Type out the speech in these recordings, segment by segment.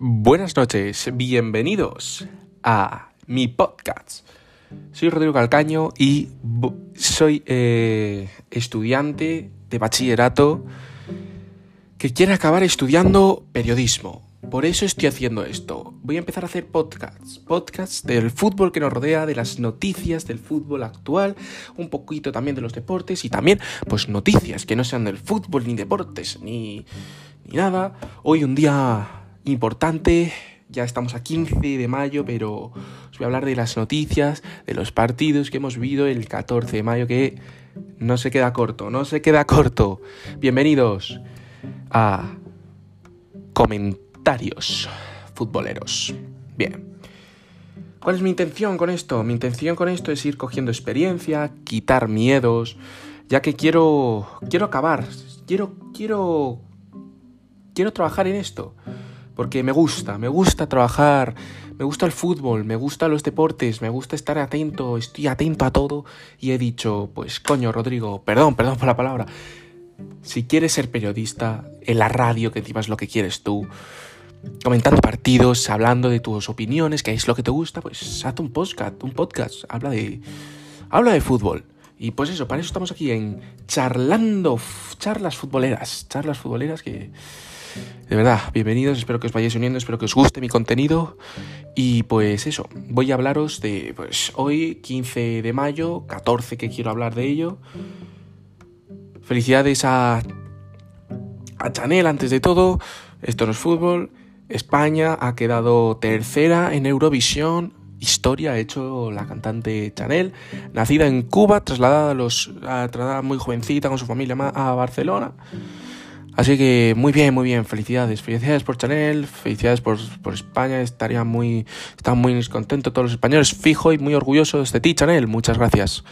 Buenas noches, bienvenidos a mi podcast. Soy Rodrigo Calcaño y soy eh, estudiante de bachillerato que quiere acabar estudiando periodismo. Por eso estoy haciendo esto. Voy a empezar a hacer podcasts. Podcasts del fútbol que nos rodea, de las noticias del fútbol actual, un poquito también de los deportes y también, pues, noticias que no sean del fútbol ni deportes ni, ni nada. Hoy un día importante. Ya estamos a 15 de mayo, pero os voy a hablar de las noticias, de los partidos que hemos vivido el 14 de mayo, que no se queda corto, no se queda corto. Bienvenidos a comentarios futboleros. Bien. ¿Cuál es mi intención con esto? Mi intención con esto es ir cogiendo experiencia, quitar miedos, ya que quiero quiero acabar, quiero quiero quiero trabajar en esto porque me gusta, me gusta trabajar, me gusta el fútbol, me gustan los deportes, me gusta estar atento, estoy atento a todo y he dicho, pues coño, Rodrigo, perdón, perdón por la palabra, si quieres ser periodista, en la radio, que encima es lo que quieres tú, comentando partidos, hablando de tus opiniones, que es lo que te gusta, pues haz un podcast, un podcast, habla de, habla de fútbol. Y pues eso, para eso estamos aquí en charlando, charlas futboleras, charlas futboleras que de verdad, bienvenidos, espero que os vayáis uniendo, espero que os guste mi contenido. Y pues eso, voy a hablaros de pues hoy, 15 de mayo, 14 que quiero hablar de ello. Felicidades a, a Chanel antes de todo, esto no es fútbol. España ha quedado tercera en Eurovisión. Historia ha hecho la cantante Chanel, nacida en Cuba, trasladada, a los, trasladada muy jovencita con su familia a Barcelona. Así que muy bien, muy bien, felicidades. Felicidades por Chanel, felicidades por, España. Estaría muy, están muy contentos todos los españoles, fijo y muy orgullosos de ti, Chanel. Muchas gracias.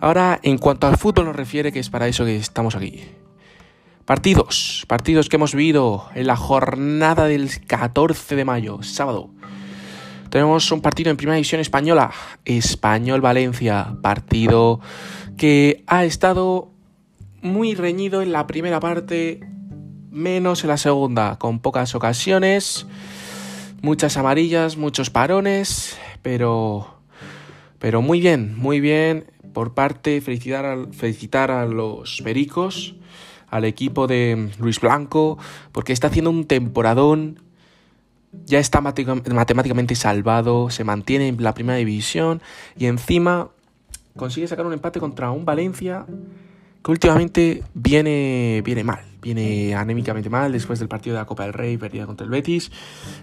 Ahora, en cuanto al fútbol nos refiere, que es para eso que estamos aquí. Partidos, partidos que hemos vivido en la jornada del 14 de mayo, sábado. Tenemos un partido en Primera División Española, Español Valencia, partido que ha estado muy reñido en la primera parte, menos en la segunda, con pocas ocasiones, muchas amarillas, muchos parones, pero, pero muy bien, muy bien por parte, felicitar a, felicitar a los pericos, al equipo de Luis Blanco, porque está haciendo un temporadón ya está matemáticamente salvado, se mantiene en la primera división y encima consigue sacar un empate contra un Valencia que últimamente viene, viene mal, viene anémicamente mal después del partido de la Copa del Rey perdida contra el Betis.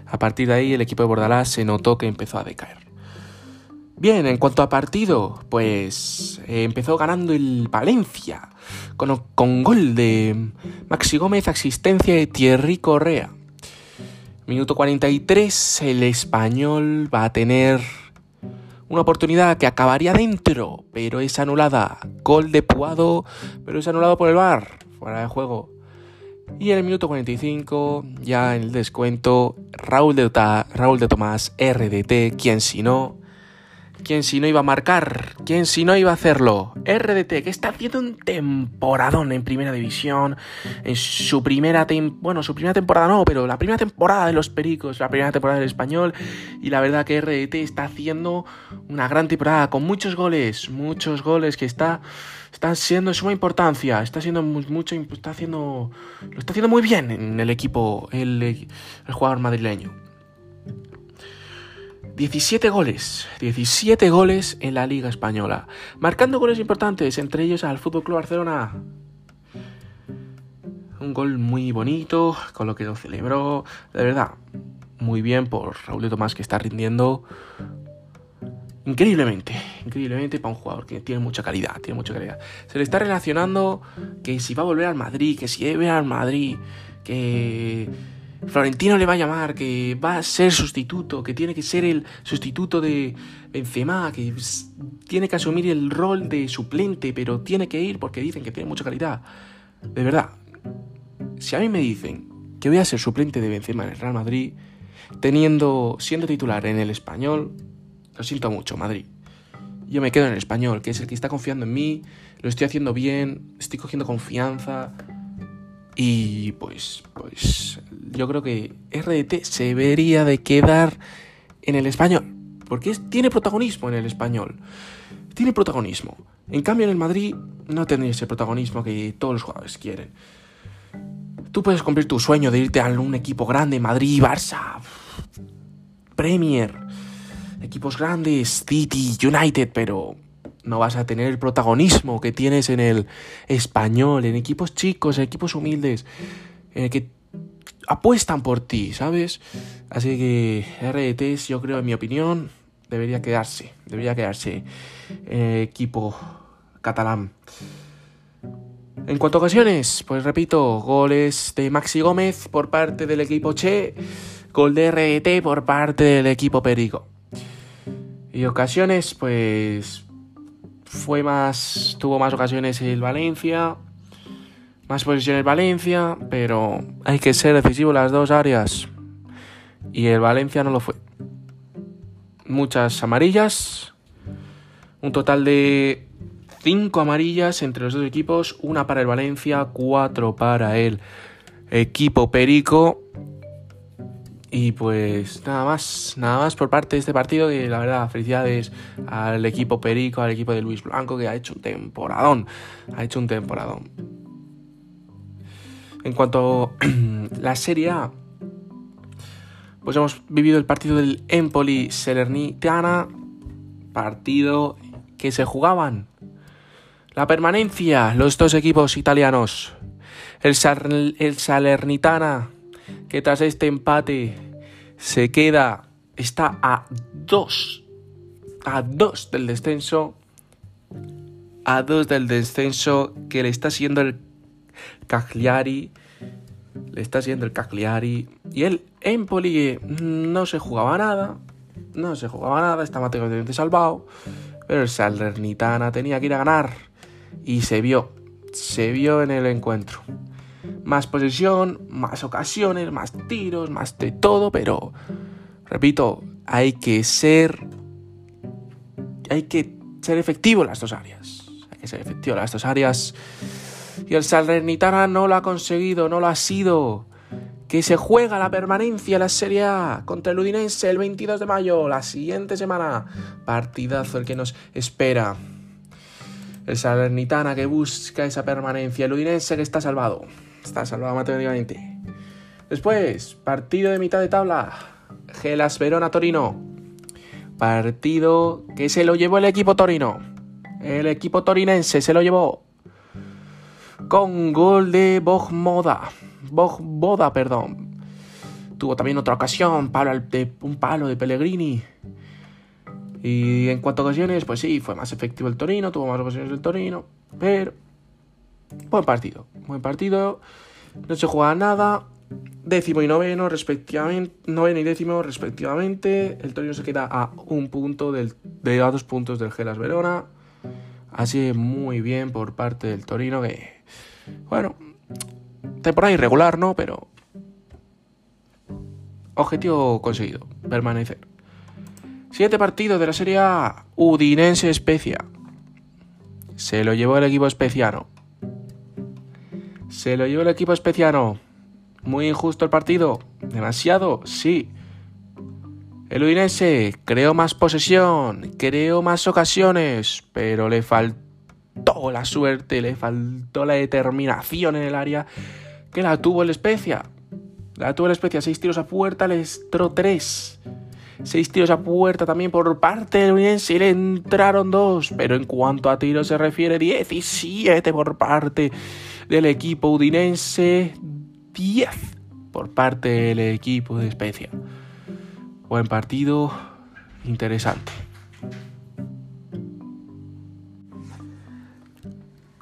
A partir de ahí el equipo de Bordalás se notó que empezó a decaer. Bien, en cuanto a partido, pues eh, empezó ganando el Valencia con, con gol de Maxi Gómez, asistencia de Thierry Correa. Minuto 43, el español va a tener una oportunidad que acabaría dentro, pero es anulada. Gol de Puado, pero es anulado por el VAR. Fuera de juego. Y en el minuto 45, ya en el descuento, Raúl de, Raúl de Tomás, RDT, quien si no, ¿Quién si no iba a marcar? ¿Quién si no iba a hacerlo? RDT, que está haciendo un temporadón en primera división. En su primera bueno, su primera temporada no, pero la primera temporada de los Pericos, la primera temporada del español. Y la verdad que RDT está haciendo una gran temporada con muchos goles, muchos goles que está, están siendo de suma importancia. Está siendo mucho, está haciendo, lo está haciendo muy bien en el equipo, el jugador madrileño. 17 goles, 17 goles en la Liga Española, marcando goles importantes, entre ellos al Fútbol Club Barcelona. Un gol muy bonito, con lo que lo celebró, de verdad, muy bien por Raúl de Tomás que está rindiendo increíblemente, increíblemente para un jugador que tiene mucha calidad, tiene mucha calidad. Se le está relacionando que si va a volver al Madrid, que si debe al Madrid, que Florentino le va a llamar, que va a ser sustituto, que tiene que ser el sustituto de Benzema, que tiene que asumir el rol de suplente, pero tiene que ir porque dicen que tiene mucha calidad. De verdad, si a mí me dicen que voy a ser suplente de Benzema en el Real Madrid, teniendo, siendo titular en el español, lo siento mucho, Madrid. Yo me quedo en el español, que es el que está confiando en mí, lo estoy haciendo bien, estoy cogiendo confianza Y pues, pues yo creo que RDT se debería de quedar en el español. Porque tiene protagonismo en el español. Tiene protagonismo. En cambio en el Madrid no tendría ese protagonismo que todos los jugadores quieren. Tú puedes cumplir tu sueño de irte a un equipo grande, Madrid, Barça, Premier, equipos grandes, City, United, pero no vas a tener el protagonismo que tienes en el español, en equipos chicos, en equipos humildes, en el que apuestan por ti, ¿sabes? Así que RDT, yo creo, en mi opinión, debería quedarse, debería quedarse el equipo catalán. En cuanto a ocasiones, pues repito, goles de Maxi Gómez por parte del equipo Che, gol de RDT por parte del equipo Perico. Y ocasiones, pues fue más, tuvo más ocasiones el Valencia, más posiciones Valencia, pero hay que ser decisivo en las dos áreas. Y el Valencia no lo fue. Muchas amarillas, un total de 5 amarillas entre los dos equipos, una para el Valencia, 4 para el equipo Perico. Y pues nada más, nada más por parte de este partido que la verdad felicidades al equipo Perico, al equipo de Luis Blanco que ha hecho un temporadón, ha hecho un temporadón. En cuanto a la Serie A, pues hemos vivido el partido del Empoli Salernitana, partido que se jugaban la permanencia, los dos equipos italianos, el, el Salernitana que tras este empate se queda, está a dos, a dos del descenso, a dos del descenso que le está siendo el Cagliari, le está siendo el Cagliari. Y el Empoli no se jugaba nada, no se jugaba nada, está matemáticamente salvado, pero el Salernitana tenía que ir a ganar y se vio, se vio en el encuentro más posesión, más ocasiones, más tiros, más de todo, pero repito, hay que ser hay que ser efectivo en las dos áreas. Hay que ser efectivo en las dos áreas. Y el Salernitana no lo ha conseguido, no lo ha sido. Que se juega la permanencia en la Serie A contra el Udinense el 22 de mayo, la siguiente semana. Partidazo el que nos espera. El Salernitana que busca esa permanencia, el Udinense que está salvado. Está salvado matemáticamente. Después, partido de mitad de tabla. Gelas Verona Torino. Partido que se lo llevó el equipo Torino. El equipo torinense se lo llevó. Con gol de Bogmoda. Bogboda, perdón. Tuvo también otra ocasión, de, un palo de Pellegrini. Y en cuanto a ocasiones, pues sí, fue más efectivo el Torino, tuvo más ocasiones el Torino, pero Buen partido, buen partido. No se juega nada. Décimo y noveno, respectivamente. Noveno y décimo, respectivamente. El Torino se queda a un punto del, de a dos puntos del Gelas Verona. Así muy bien por parte del Torino. Que, bueno, temporada irregular, ¿no? Pero. Objetivo conseguido: permanecer. Siguiente partido de la Serie A: Udinense. Se lo llevó el equipo especiano. Se lo llevó el equipo especiano. Muy injusto el partido. Demasiado, sí. El Udinese creó más posesión, creó más ocasiones, pero le faltó la suerte, le faltó la determinación en el área que la tuvo el Especia. La tuvo el Especia, seis tiros a puerta, le entró tres. Seis tiros a puerta también por parte del Udinese y le entraron dos. Pero en cuanto a tiros se refiere, 17 por parte del equipo udinense, 10 por parte del equipo de Especia. Buen partido, interesante.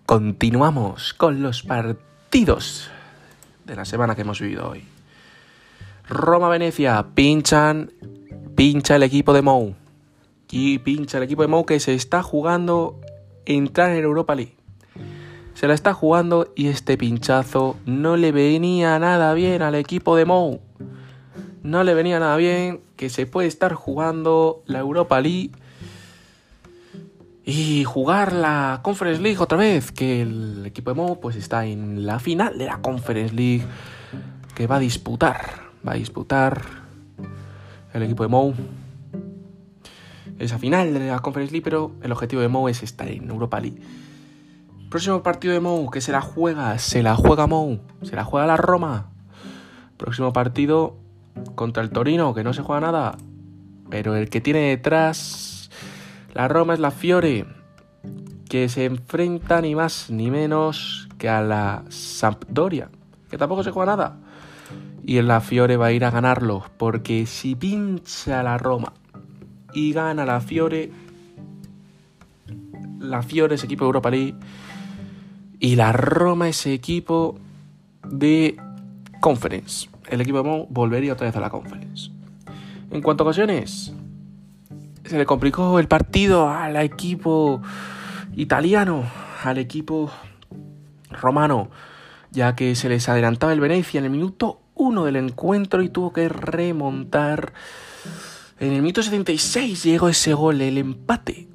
Continuamos con los partidos de la semana que hemos vivido hoy. Roma-Venecia, pinchan, pincha el equipo de Mou. Y pincha el equipo de Mou que se está jugando entrar en Europa League. Se la está jugando y este pinchazo no le venía nada bien al equipo de Mou. No le venía nada bien que se puede estar jugando la Europa League y jugar la Conference League otra vez, que el equipo de Mou pues está en la final de la Conference League que va a disputar, va a disputar el equipo de Mou esa final de la Conference League, pero el objetivo de Mou es estar en Europa League. Próximo partido de Mou, que se la juega, se la juega Mou, se la juega la Roma. Próximo partido contra el Torino, que no se juega nada, pero el que tiene detrás la Roma es la Fiore, que se enfrenta ni más ni menos que a la Sampdoria, que tampoco se juega nada. Y la Fiore va a ir a ganarlo, porque si pincha la Roma y gana la Fiore, la Fiore es equipo de Europa League y la Roma es equipo de Conference. El equipo de Mo volvería otra vez a la Conference. En cuanto a ocasiones, se le complicó el partido al equipo italiano, al equipo romano, ya que se les adelantaba el Venecia en el minuto 1 del encuentro y tuvo que remontar. En el minuto 76 llegó ese gol, el empate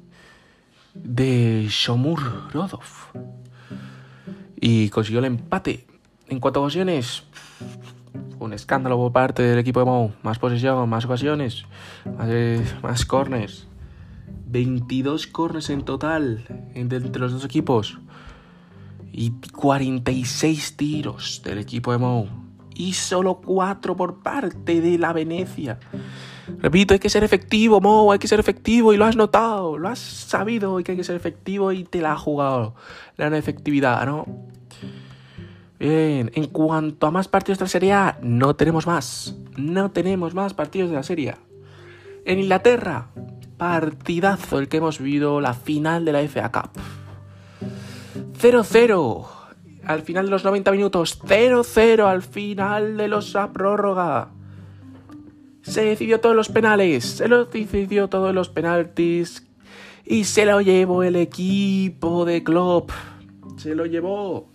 de Shomur Rodov. Y consiguió el empate. En cuanto a ocasiones, un escándalo por parte del equipo de Mou. Más posesión, más ocasiones, más, más corners. 22 corners en total entre, los dos equipos. Y 46 tiros del equipo de Mou. Y solo 4 por parte de la Venecia. Repito, hay que ser efectivo, Mou, hay que ser efectivo y lo has notado, lo has sabido y que hay que ser efectivo y te la has jugado. La efectividad, ¿no? Bien, en cuanto a más partidos de la Serie A, no tenemos más. No tenemos más partidos de la Serie. En Inglaterra, partidazo el que hemos vivido, la final de la FA Cup. 0-0 al final de los 90 minutos. 0-0 al final de los a prórroga. Se decidió todos los penales. Se lo decidió todos los penaltis. Y se lo llevó el equipo de Klopp. Se lo llevó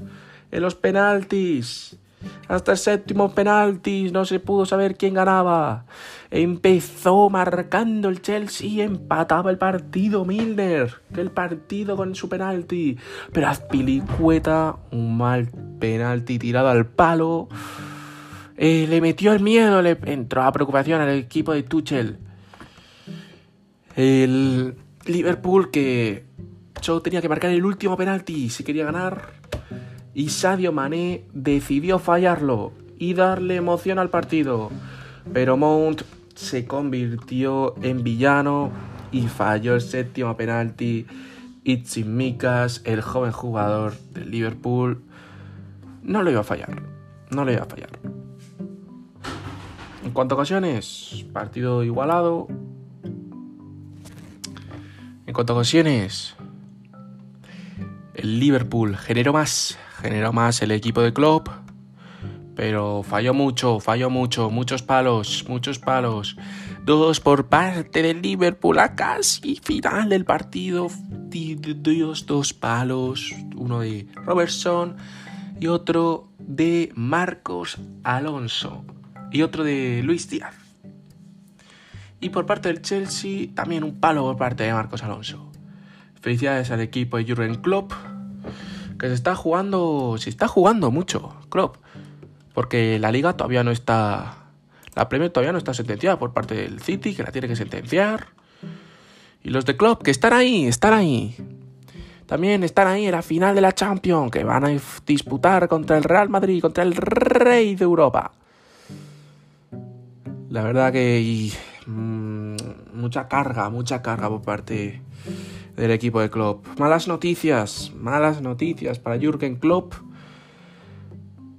en los penaltis. Hasta el séptimo penaltis no se pudo saber quién ganaba. Empezó marcando el Chelsea y empataba el partido Milner. El partido con su penalti. Pero Azpilicueta, un mal penalti tirado al palo. Eh, le metió el miedo, le entró a preocupación al equipo de Tuchel. El Liverpool que solo tenía que marcar el último penalti si quería ganar y Sadio Mané decidió fallarlo y darle emoción al partido. Pero Mount se convirtió en villano y falló el séptimo penalti. Y Mikas, el joven jugador del Liverpool, no lo iba a fallar. No lo iba a fallar. En cuanto a ocasiones, partido igualado. En cuanto a ocasiones, el Liverpool generó más generó más el equipo de Klopp, pero falló mucho, falló mucho, muchos palos, muchos palos. Dos por parte del Liverpool a casi final del partido. Dios, dos palos, uno de Robertson y otro de Marcos Alonso y otro de Luis Díaz. Y por parte del Chelsea, también un palo por parte de Marcos Alonso. Felicidades al equipo de Jurgen Klopp que se está jugando, se está jugando mucho, Klopp, porque la liga todavía no está, la Premier todavía no está sentenciada por parte del City, que la tiene que sentenciar, y los de Klopp, que están ahí, están ahí. También están ahí en la final de la Champions, que van a disputar contra el Real Madrid, contra el rey de Europa. La verdad que mm, mucha carga, mucha carga por parte del equipo de Klopp. Malas noticias, malas noticias para Jürgen Klopp,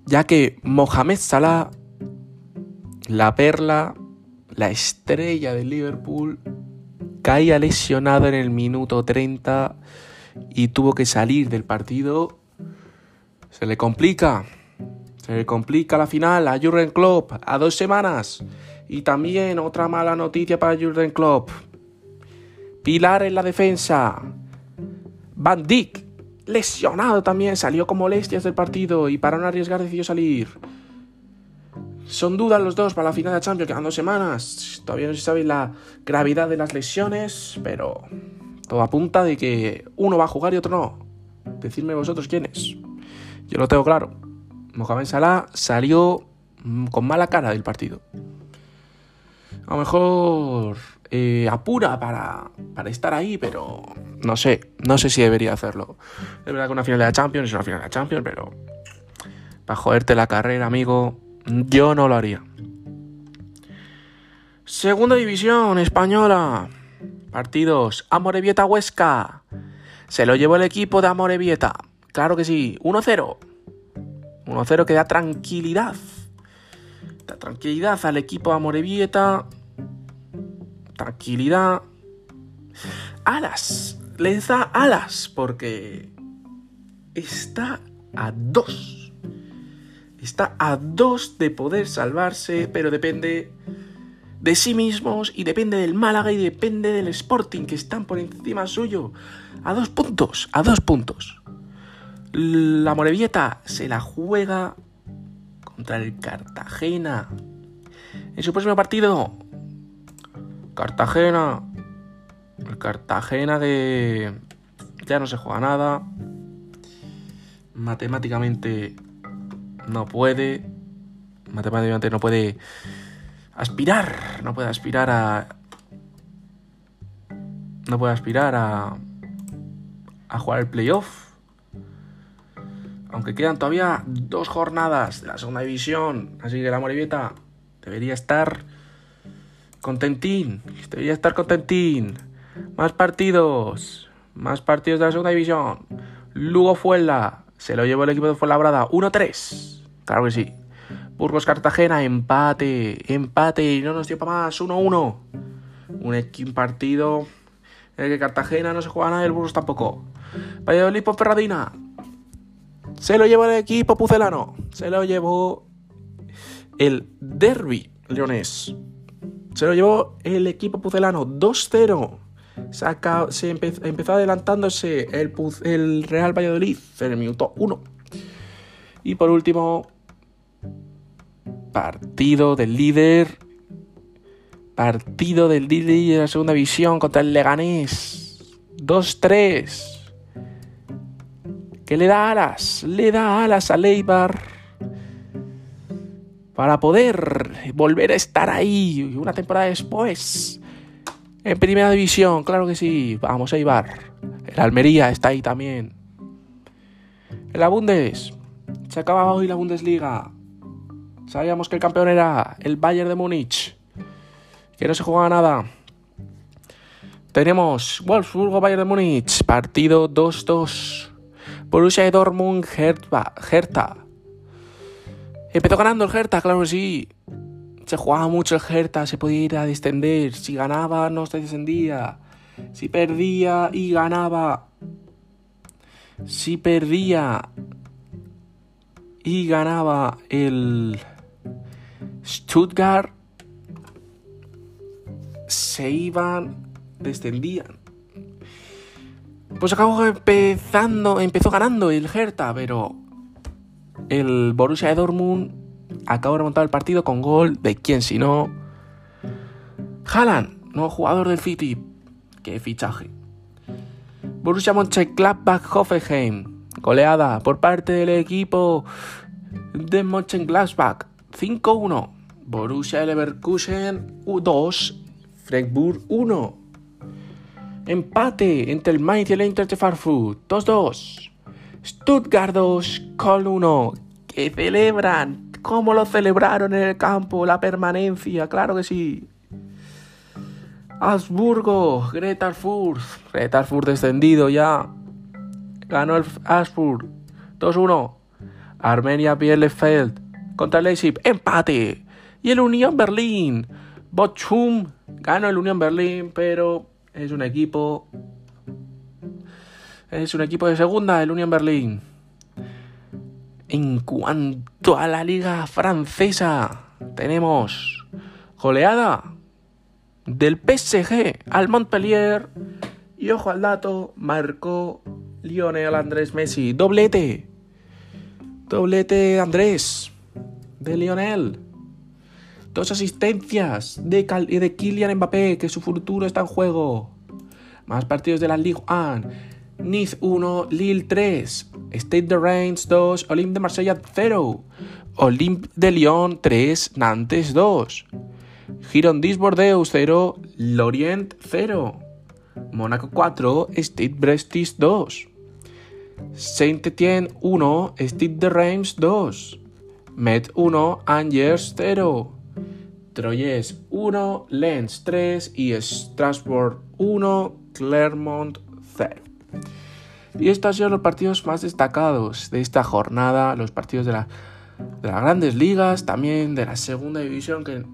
ya que Mohamed Salah, la perla, la estrella de Liverpool, caía lesionado en el minuto 30 y tuvo que salir del partido. Se le complica, se le complica la final a Jürgen Klopp a dos semanas. Y también otra mala noticia para Jürgen Klopp. Pilar en la defensa. Van Dijk, lesionado también, salió con molestias del partido y para no arriesgar decidió salir. Son dudas los dos para la final de Champions, quedan dos semanas. Todavía no se sabe la gravedad de las lesiones, pero Todo apunta de que uno va a jugar y otro no. Decidme vosotros quién es. Yo lo tengo claro. Mohamed Salah salió con mala cara del partido. A lo mejor eh, apura para, para, estar ahí, pero no sé, no sé si debería hacerlo. Es verdad que una final de la Champions es una final de la Champions, pero para joderte la carrera, amigo, yo no lo haría. Segunda división española. Partidos. Amorebieta Huesca. Se lo llevó el equipo de Amorebieta. Claro que sí. 1-0. 1-0 que da tranquilidad. Da tranquilidad al equipo de Amorebieta. Tranquilidad. Alas. Les da alas porque está a dos. Está a dos de poder salvarse, pero depende de sí mismos y depende del Málaga y depende del Sporting que están por encima suyo. A dos puntos, a dos puntos. La Morevieta se la juega contra el Cartagena. En su próximo partido, Cartagena. El Cartagena que ya no se juega nada. Matemáticamente no puede. Matemáticamente no puede aspirar, no puede aspirar a... No puede aspirar a... a jugar el playoff. Aunque quedan todavía dos jornadas de la segunda división, así que la Morevieta debería estar contentín, debería estar contentín. Más partidos, más partidos de la segunda división. Lugo Fuela, se lo llevó el equipo de Fuenlabrada, 1-3. Claro que sí. Burgos Cartagena, empate, empate, no nos dio para más, 1-1. Un partido en el que Cartagena no se juega nada y el Burgos tampoco. Valladolid por Ferradina. Se lo llevó el equipo pucelano. Se lo llevó el Derby leonés. Se lo llevó el equipo pucelano 2-0. Se, empezó, adelantándose el, el Real Valladolid en el minuto 1. Y por último, partido del líder. Partido del líder de la segunda división contra el Leganés. 2-3. Que le da alas, le da alas a Leibar para poder volver a estar ahí una temporada después. En primera división, claro que sí. Vamos a Ibar. El Almería está ahí también. En la Bundes. Se acaba hoy la Bundesliga. Sabíamos que el campeón era el Bayern de Múnich, que no se jugaba nada. Tenemos Wolfsburgo Bayern de Múnich, partido 2-2. Borussia Dortmund Hertha. Empezó ganando el Hertha, claro que sí. Se jugaba mucho el Hertha, se podía ir a descender. Si ganaba, no se descendía. Si perdía y ganaba. Si perdía y ganaba el Stuttgart se iban, descendían. Pues acabó empezando, empezó ganando el Hertha, pero el Borussia de Dortmund acabó de remontar el partido con gol de quien si no. Haaland, nuevo jugador del City. Qué fichaje. Borussia Mönchengladbach-Hoffenheim. Goleada por parte del equipo de Mönchengladbach. 5-1. Borussia Leverkusen 2. Freiburg 1. Empate entre el Mainz y el Eintracht de Frankfurt. 2-2. Stuttgart 2. Col 1. Que celebran. ¿Cómo lo celebraron en el campo? La permanencia. Claro que sí. Habsburgo. Greta Furt descendido ya. Ganó el Habsburg. 2-1. Armenia Bielefeld contra Leipzig, empate. Y el Unión Berlín, Bochum ganó el Unión Berlín, pero es un equipo. Es un equipo de segunda, el Unión Berlín. En cuanto a la liga francesa, tenemos goleada del PSG al Montpellier. Y ojo al dato, marcó Lionel Andrés Messi. Doblete. Doblete Andrés de Lionel. Dos asistencias de, de Kylian Mbappé, que su futuro está en juego. Más partidos de la Ligue 1. Nice 1, Lille 3, Stade de Reims 2, Olympe de Marsella 0, Olympe de Lyon 3, Nantes 2, Girondins Bordeaux 0, Lorient 0, Mónaco 4, Stade Brestis 2, Saint-Étienne 1, Stade de Reims 2, Met 1, Angers 0, Troyes 1, Lens 3 y Strasbourg 1, Clermont 0. Y estos sido los partidos más destacados de esta jornada, los partidos de, de las grandes ligas, también de la segunda división, que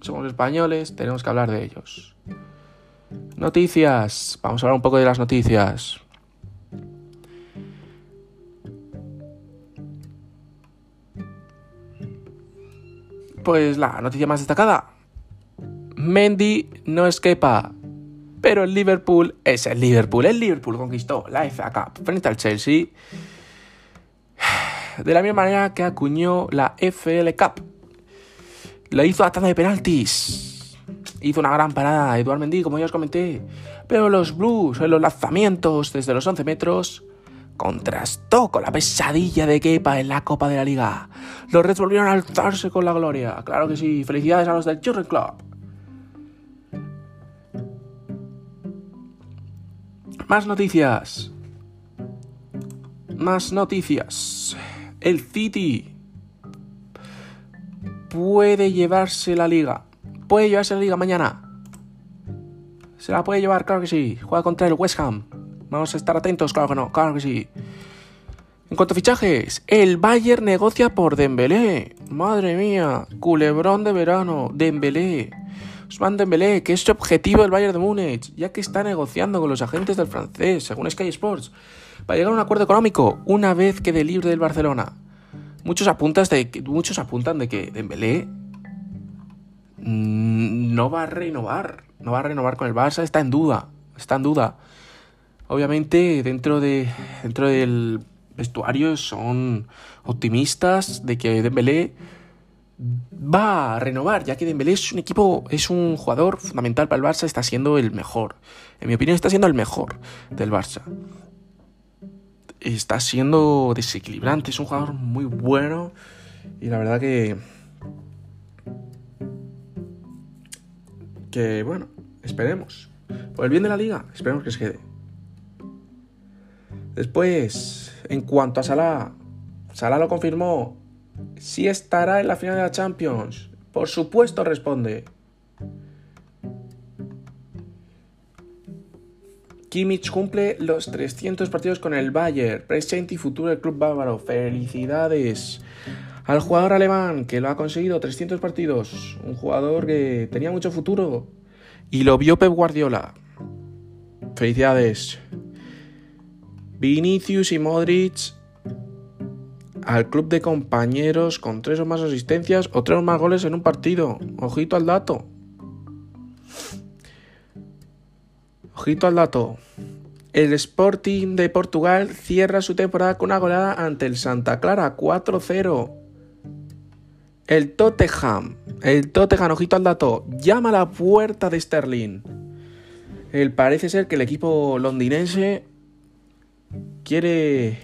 somos españoles, tenemos que hablar de ellos. Noticias, vamos a hablar un poco de las noticias. Pues la noticia más destacada. Mendy no escapa pero el Liverpool es el Liverpool. El Liverpool conquistó la FA Cup frente al Chelsea de la misma manera que acuñó la FL Cup. La hizo a tanda de penaltis. Hizo una gran parada Eduard Mendy, como ya os comenté. Pero los Blues en los lanzamientos desde los 11 metros contrastó con la pesadilla de Kepa en la Copa de la Liga. Los Reds volvieron a alzarse con la gloria. Claro que sí. Felicidades a los del Children Club. Más noticias. Más noticias. El City puede llevarse la liga. Puede llevarse la liga mañana. Se la puede llevar, claro que sí. Juega contra el West Ham. Vamos a estar atentos, claro que no, claro que sí. En cuanto a fichajes, el Bayern negocia por Dembélé. Madre mía, culebrón de verano, Dembélé. Usman Dembélé, que es su objetivo del Bayern de Múnich, ya que está negociando con los agentes del francés, según Sky Sports, para llegar a un acuerdo económico una vez quede libre del Barcelona. Muchos, apuntas de, muchos apuntan de que Dembélé no va a renovar, no va a renovar con el Barça, está en duda, está en duda. Obviamente dentro de dentro del vestuario son optimistas de que Dembélé va a renovar, ya que Dembélé es un equipo, es un jugador fundamental para el Barça, está siendo el mejor. En mi opinión está siendo el mejor del Barça. Está siendo desequilibrante, es un jugador muy bueno y la verdad que que bueno, esperemos. Por el bien de la liga, esperemos que se quede. Después, en cuanto a Salah, Salah lo confirmó si estará en la final de la Champions. Por supuesto, responde. Kimmich cumple los 300 partidos con el Bayern, presente y futuro del club bávaro. Felicidades al jugador alemán que lo ha conseguido 300 partidos. Un jugador que tenía mucho futuro y lo vio Pep Guardiola. Felicidades. Vinicius y Modric al club de compañeros con tres o más asistencias o tres o más goles en un partido. Ojito al dato. Ojito al dato. El Sporting de Portugal cierra su temporada con una goleada ante el Santa Clara 4-0. El Tottenham, el Tottenham, ojito al dato, llama a la puerta de Sterling. El parece ser que el equipo londinense quiere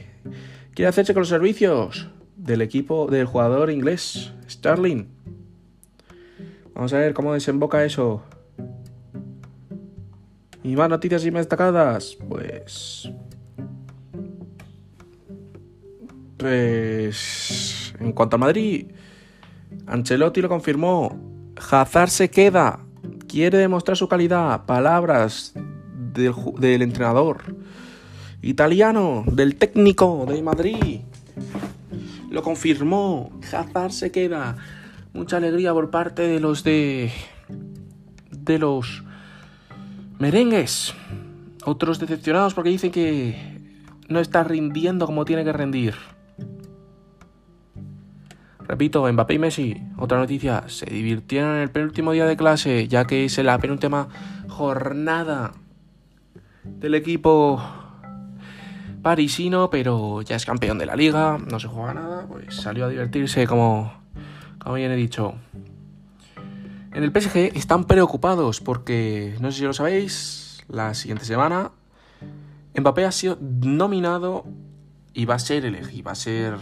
quiere hacerse con los servicios del equipo del jugador inglés, Sterling. Vamos a ver cómo desemboca eso. Y más noticias y más destacadas. Pues. Pues. En cuanto a Madrid, Ancelotti lo confirmó. Hazard se queda. Quiere demostrar su calidad. Palabras del, del entrenador italiano, del técnico de Madrid. Lo confirmó. Hazard se queda. Mucha alegría por parte de los de. de los merengues. Otros decepcionados porque dicen que no está rindiendo como tiene que rendir. Repito, Mbappé y Messi, otra noticia, se divirtieron en el penúltimo día de clase, ya que es la penúltima jornada del equipo parisino, pero ya es campeón de la liga, no se juega nada, pues salió a divertirse como, como bien he dicho. En el PSG están preocupados porque, no sé si lo sabéis, la siguiente semana, Mbappé ha sido nominado y va a ser elegido, va a ser,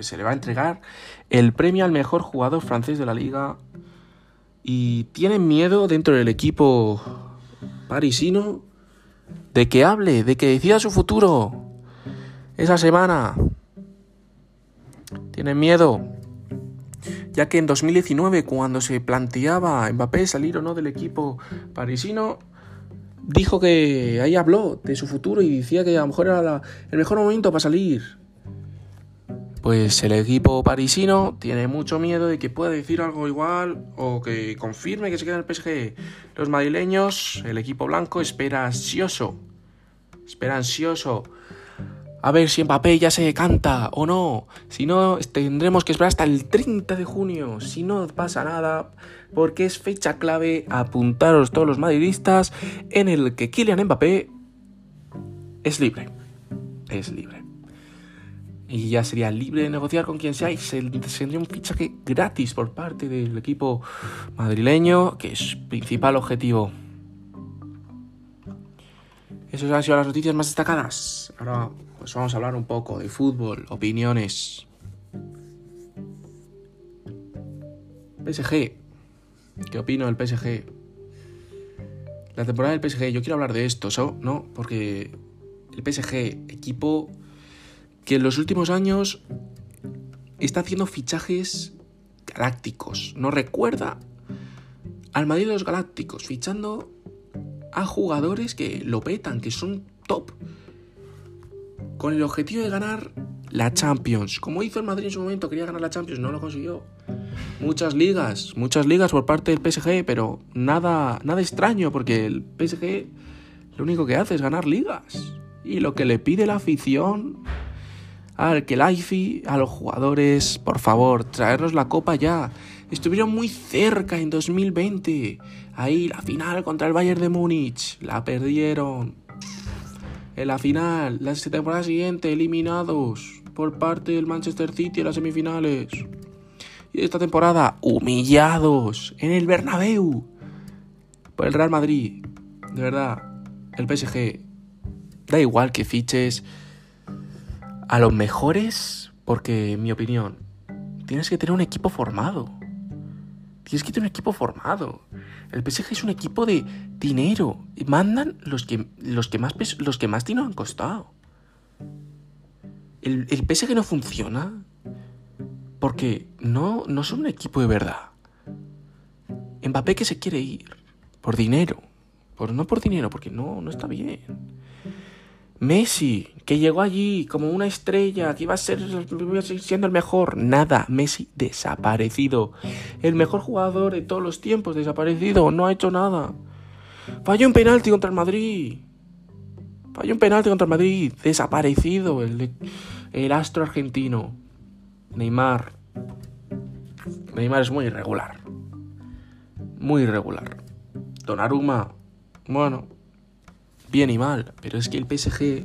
se le va a entregar el premio al mejor jugador francés de la liga y tiene miedo dentro del equipo parisino de que hable, de que decida su futuro esa semana. Tienen miedo, ya que en 2019, cuando se planteaba Mbappé salir o no del equipo parisino, dijo que ahí habló de su futuro y decía que a lo mejor era el mejor momento para salir. Pues el equipo parisino tiene mucho miedo de que pueda decir algo igual o que confirme que se queda en el PSG. Los madrileños, el equipo blanco, espera ansioso. Espera ansioso. A ver si Mbappé ya se canta o no. Si no, tendremos que esperar hasta el 30 de junio. Si no pasa nada, porque es fecha clave, apuntaros todos los madridistas, en el que Kylian Mbappé es libre. Es libre. Y ya sería libre de negociar con quien sea y tendría un fichaje gratis por parte del equipo madrileño, que es principal objetivo. Esas han sido las noticias más destacadas. Ahora pues vamos a hablar un poco de fútbol, opiniones. PSG. ¿Qué opino del PSG? La temporada del PSG, yo quiero hablar de esto, ¿no? Porque el PSG, equipo que en los últimos años está haciendo fichajes galácticos. No recuerda al Madrid de los Galácticos, fichando a jugadores que lo petan, que son top. Con el objetivo de ganar la Champions. Como hizo el Madrid en su momento, quería ganar la Champions, no lo consiguió muchas ligas, muchas ligas por parte del PSG, pero nada, nada extraño porque el PSG lo único que hace es ganar ligas. Y lo que le pide la afición al Kelaifi, a los jugadores, por favor, traernos la copa ya. Estuvieron muy cerca en 2020. Ahí la final contra el Bayern de Múnich. La perdieron. En la final, la temporada siguiente, eliminados por parte del Manchester City en las semifinales esta temporada humillados en el Bernabéu por el Real Madrid. De verdad, el PSG da igual que fiches a los mejores porque, en mi opinión, tienes que tener un equipo formado. Tienes que tener un equipo formado. El PSG es un equipo de dinero. Mandan los que, los que, más, los que más dinero han costado. El, el PSG no funciona porque no, no son un equipo de verdad. Mbappé que se quiere ir. Por dinero. Por, no por dinero, porque no, no está bien. Messi, que llegó allí como una estrella, que iba a ser siendo el mejor. Nada, Messi desaparecido. El mejor jugador de todos los tiempos, desaparecido, no ha hecho nada. Falló un penalti contra el Madrid. Falló un penalti contra el Madrid, desaparecido el, el astro argentino. Neymar. Neymar es muy irregular. Muy irregular. Donnarumma, bueno, bien y mal, pero es que el PSG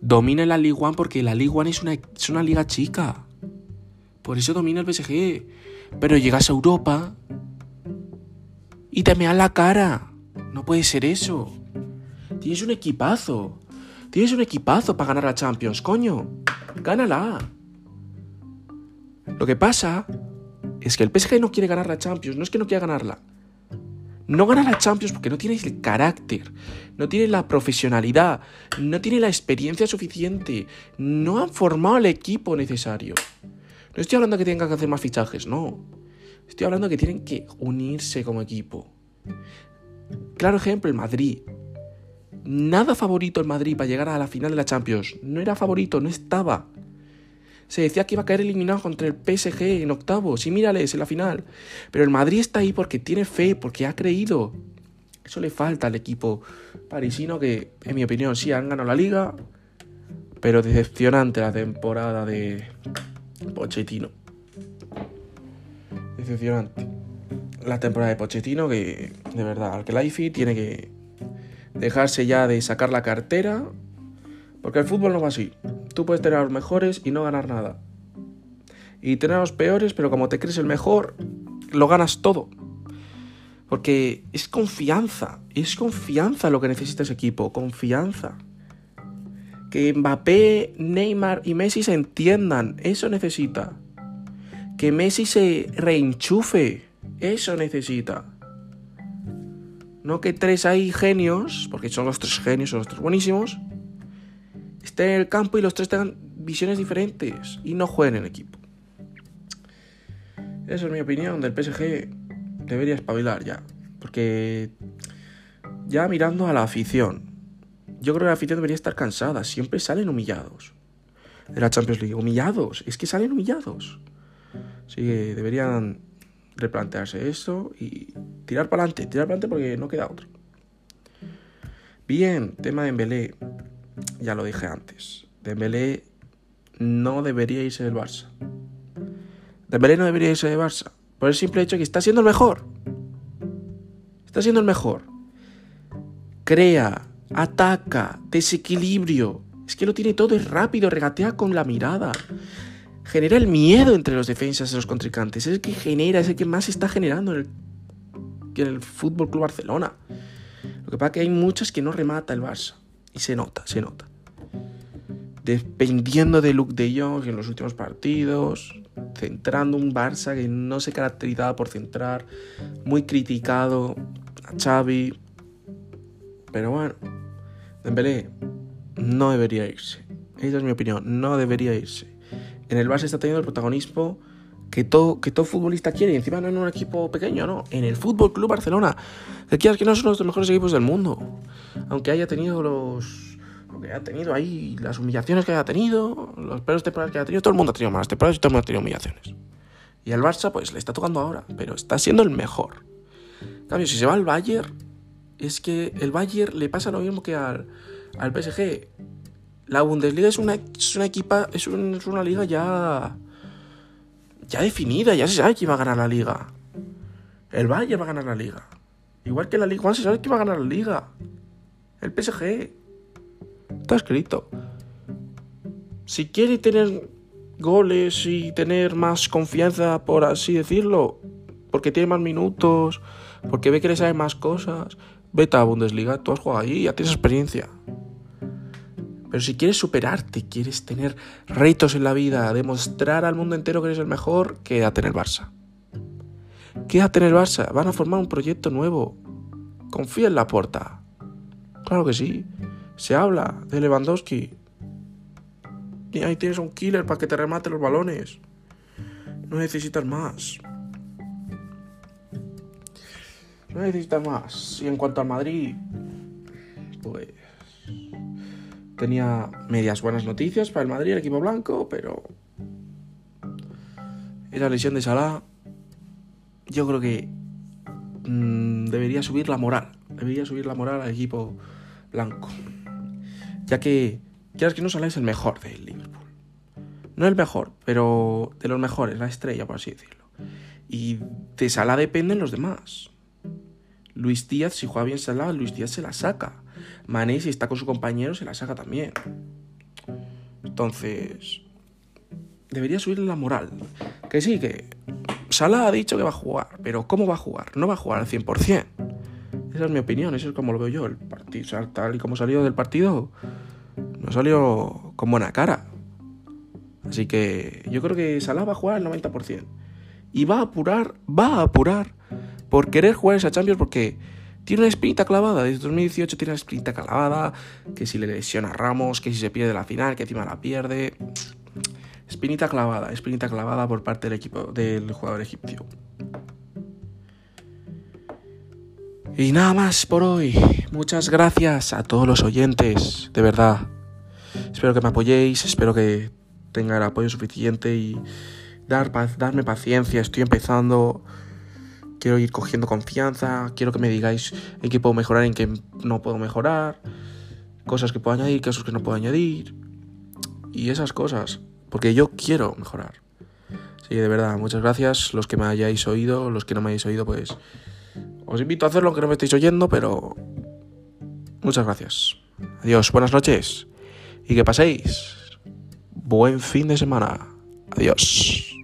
domina la Ligue 1 porque la Ligue 1 es una, es una liga chica. Por eso domina el PSG. Pero llegas a Europa y te mean la cara. No puede ser eso. Tienes un equipazo. Tienes un equipazo para ganar la Champions, coño. Gánala. Lo que pasa es que el PSG no quiere ganar la Champions, no es que no quiera ganarla. No gana la Champions porque no tiene el carácter, no tiene la profesionalidad, no tiene la experiencia suficiente, no han formado el equipo necesario. No estoy hablando que tengan que hacer más fichajes, no. Estoy hablando que tienen que unirse como equipo. Claro ejemplo, el Madrid. Nada favorito el Madrid para llegar a la final de la Champions. No era favorito, no estaba se decía que iba a caer eliminado contra el PSG en octavos. Y mírales en la final. Pero el Madrid está ahí porque tiene fe, porque ha creído. Eso le falta al equipo parisino que, en mi opinión, sí han ganado la liga. Pero decepcionante la temporada de Pochettino. Decepcionante. La temporada de Pochettino que, de verdad, al que Laifi tiene que dejarse ya de sacar la cartera. Porque el fútbol no va así. Tú puedes tener a los mejores y no ganar nada. Y tener a los peores, pero como te crees el mejor, lo ganas todo. Porque es confianza. Es confianza lo que necesita ese equipo, confianza. Que Mbappé, Neymar y Messi se entiendan, eso necesita. Que Messi se reenchufe, eso necesita. No que tres hay genios, porque son los tres genios, son los tres buenísimos, en el campo y los tres tengan visiones diferentes y no jueguen en equipo. Esa es mi opinión del PSG. Debería espabilar ya. Porque ya mirando a la afición, yo creo que la afición debería estar cansada. Siempre salen humillados de la Champions League. Humillados, es que salen humillados. Así que deberían replantearse esto y tirar para adelante. Tirar para adelante porque no queda otro. Bien, tema de Dembélé. Ya lo dije antes. Dembélé no debería irse del Barça. Dembélé no debería irse de Barça. Por el simple hecho que está siendo el mejor. Está siendo el mejor. Crea, ataca, desequilibrio. Es que lo tiene todo, es rápido, regatea con la mirada. Genera el miedo entre los defensas y los contrincantes. Es el que genera, es el que más está generando en el, en el Fútbol Club Barcelona. Lo que pasa es que hay muchas que no remata el Barça. Se nota, se nota. Dependiendo de Luke de Jong en los últimos partidos, centrando un Barça que no se caracterizaba por centrar, muy criticado a Xavi. Pero bueno, Dembélé no debería irse. Esa es mi opinión, no debería irse. En el Barça está teniendo el protagonismo que todo, que todo futbolista quiere. Y encima no en un equipo pequeño, no. En el Fútbol Club Barcelona. Que quieras que no son los mejores equipos del mundo. Aunque haya tenido los que ha tenido ahí, las humillaciones que haya tenido, los peores temporadas que haya tenido, todo el mundo ha tenido malas temporadas y todo el mundo ha tenido humillaciones. Y al Barça, pues le está tocando ahora, pero está siendo el mejor. En cambio, si se va al Bayern, es que el Bayern le pasa lo mismo que al, al PSG. La Bundesliga es una, es una equipa, es, es una liga ya. Ya definida, ya se sabe quién va a ganar la liga. El Bayern va a ganar la liga. Igual que la Liga Juan se sabe quién va a ganar la liga. El PSG. Está escrito. Si quiere tener goles y tener más confianza, por así decirlo, porque tiene más minutos, porque ve que le saben más cosas, vete a Bundesliga, tú has jugado ahí, ya tienes experiencia. Pero si quieres superarte, quieres tener retos en la vida, demostrar al mundo entero que eres el mejor, quédate en el Barça. Quédate en el Barça, van a formar un proyecto nuevo. Confía en la puerta. Claro que sí. Se habla de Lewandowski. Y ahí tienes un killer para que te remate los balones. No necesitas más. No necesitas más. Y en cuanto al Madrid, pues tenía medias buenas noticias para el Madrid, el equipo blanco, pero esa lesión de Salah, yo creo que mmm, debería subir la moral. Debería subir la moral al equipo blanco ya que quieras que no Salah es el mejor del Liverpool. No el mejor, pero de los mejores, la estrella, por así decirlo. Y de Salah dependen los demás. Luis Díaz, si juega bien Salah, Luis Díaz se la saca. Mané, si está con su compañero, se la saca también. Entonces, debería subirle la moral. Que sí, que Salah ha dicho que va a jugar, pero ¿cómo va a jugar? No va a jugar al 100%. Esa es mi opinión, eso es como lo veo yo. El partido, o sea, tal y como salió del partido, no salió con buena cara. Así que yo creo que Salah va a jugar el 90%. Y va a apurar, va a apurar por querer jugar esa Champions porque tiene una espinita clavada. Desde 2018 tiene una espinita clavada. Que si le lesiona a Ramos, que si se pierde la final, que encima la pierde. Espinita clavada, espinita clavada por parte del equipo del jugador egipcio. Y nada más por hoy. Muchas gracias a todos los oyentes, de verdad. Espero que me apoyéis, espero que tenga el apoyo suficiente y dar, darme paciencia. Estoy empezando, quiero ir cogiendo confianza, quiero que me digáis en qué puedo mejorar, en qué no puedo mejorar, cosas que puedo añadir, cosas que no puedo añadir y esas cosas, porque yo quiero mejorar. Sí, de verdad, muchas gracias los que me hayáis oído, los que no me hayáis oído, pues os invito a hacerlo aunque no me estéis oyendo, pero muchas gracias. Adiós, buenas noches y que paséis buen fin de semana. Adiós.